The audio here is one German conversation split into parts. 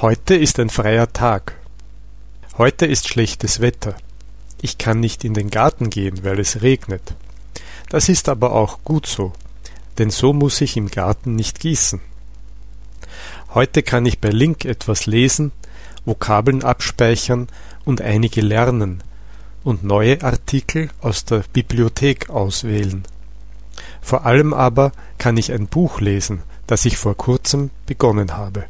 Heute ist ein freier Tag. Heute ist schlechtes Wetter. Ich kann nicht in den Garten gehen, weil es regnet. Das ist aber auch gut so, denn so muss ich im Garten nicht gießen. Heute kann ich bei Link etwas lesen, Vokabeln abspeichern und einige lernen und neue Artikel aus der Bibliothek auswählen. Vor allem aber kann ich ein Buch lesen, das ich vor kurzem begonnen habe.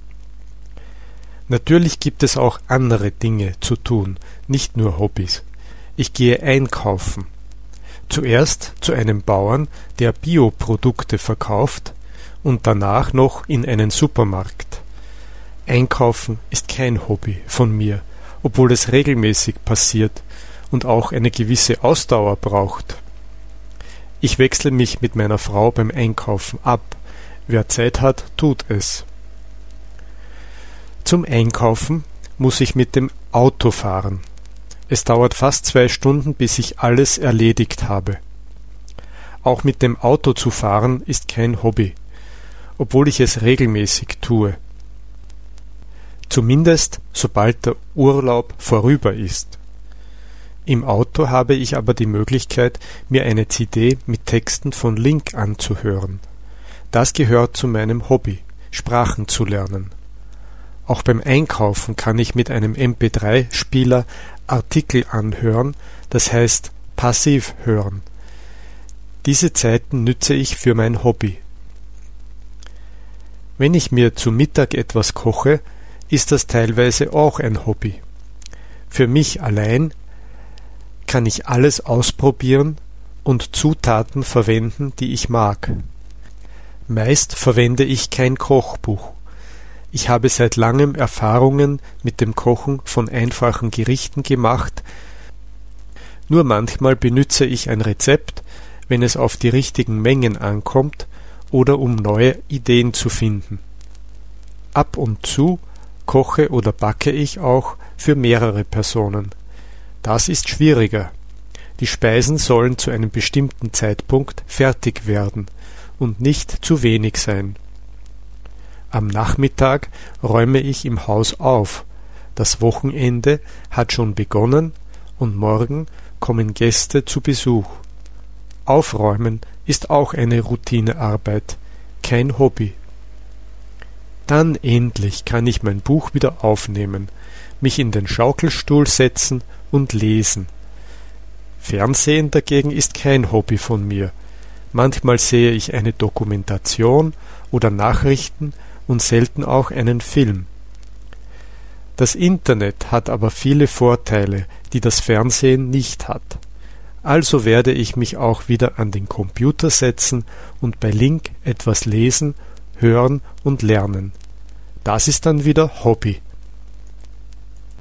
Natürlich gibt es auch andere Dinge zu tun, nicht nur Hobbys. Ich gehe einkaufen. Zuerst zu einem Bauern, der Bioprodukte verkauft, und danach noch in einen Supermarkt. Einkaufen ist kein Hobby von mir, obwohl es regelmäßig passiert und auch eine gewisse Ausdauer braucht. Ich wechsle mich mit meiner Frau beim Einkaufen ab. Wer Zeit hat, tut es. Zum Einkaufen muss ich mit dem Auto fahren. Es dauert fast zwei Stunden, bis ich alles erledigt habe. Auch mit dem Auto zu fahren ist kein Hobby, obwohl ich es regelmäßig tue. Zumindest sobald der Urlaub vorüber ist. Im Auto habe ich aber die Möglichkeit, mir eine CD mit Texten von Link anzuhören. Das gehört zu meinem Hobby, Sprachen zu lernen. Auch beim Einkaufen kann ich mit einem MP3-Spieler Artikel anhören, das heißt passiv hören. Diese Zeiten nütze ich für mein Hobby. Wenn ich mir zu Mittag etwas koche, ist das teilweise auch ein Hobby. Für mich allein kann ich alles ausprobieren und Zutaten verwenden, die ich mag. Meist verwende ich kein Kochbuch. Ich habe seit langem Erfahrungen mit dem Kochen von einfachen Gerichten gemacht, nur manchmal benütze ich ein Rezept, wenn es auf die richtigen Mengen ankommt oder um neue Ideen zu finden. Ab und zu koche oder backe ich auch für mehrere Personen. Das ist schwieriger. Die Speisen sollen zu einem bestimmten Zeitpunkt fertig werden und nicht zu wenig sein. Am Nachmittag räume ich im Haus auf. Das Wochenende hat schon begonnen und morgen kommen Gäste zu Besuch. Aufräumen ist auch eine Routinearbeit, kein Hobby. Dann endlich kann ich mein Buch wieder aufnehmen, mich in den Schaukelstuhl setzen und lesen. Fernsehen dagegen ist kein Hobby von mir. Manchmal sehe ich eine Dokumentation oder Nachrichten und selten auch einen Film. Das Internet hat aber viele Vorteile, die das Fernsehen nicht hat. Also werde ich mich auch wieder an den Computer setzen und bei Link etwas lesen, hören und lernen. Das ist dann wieder Hobby.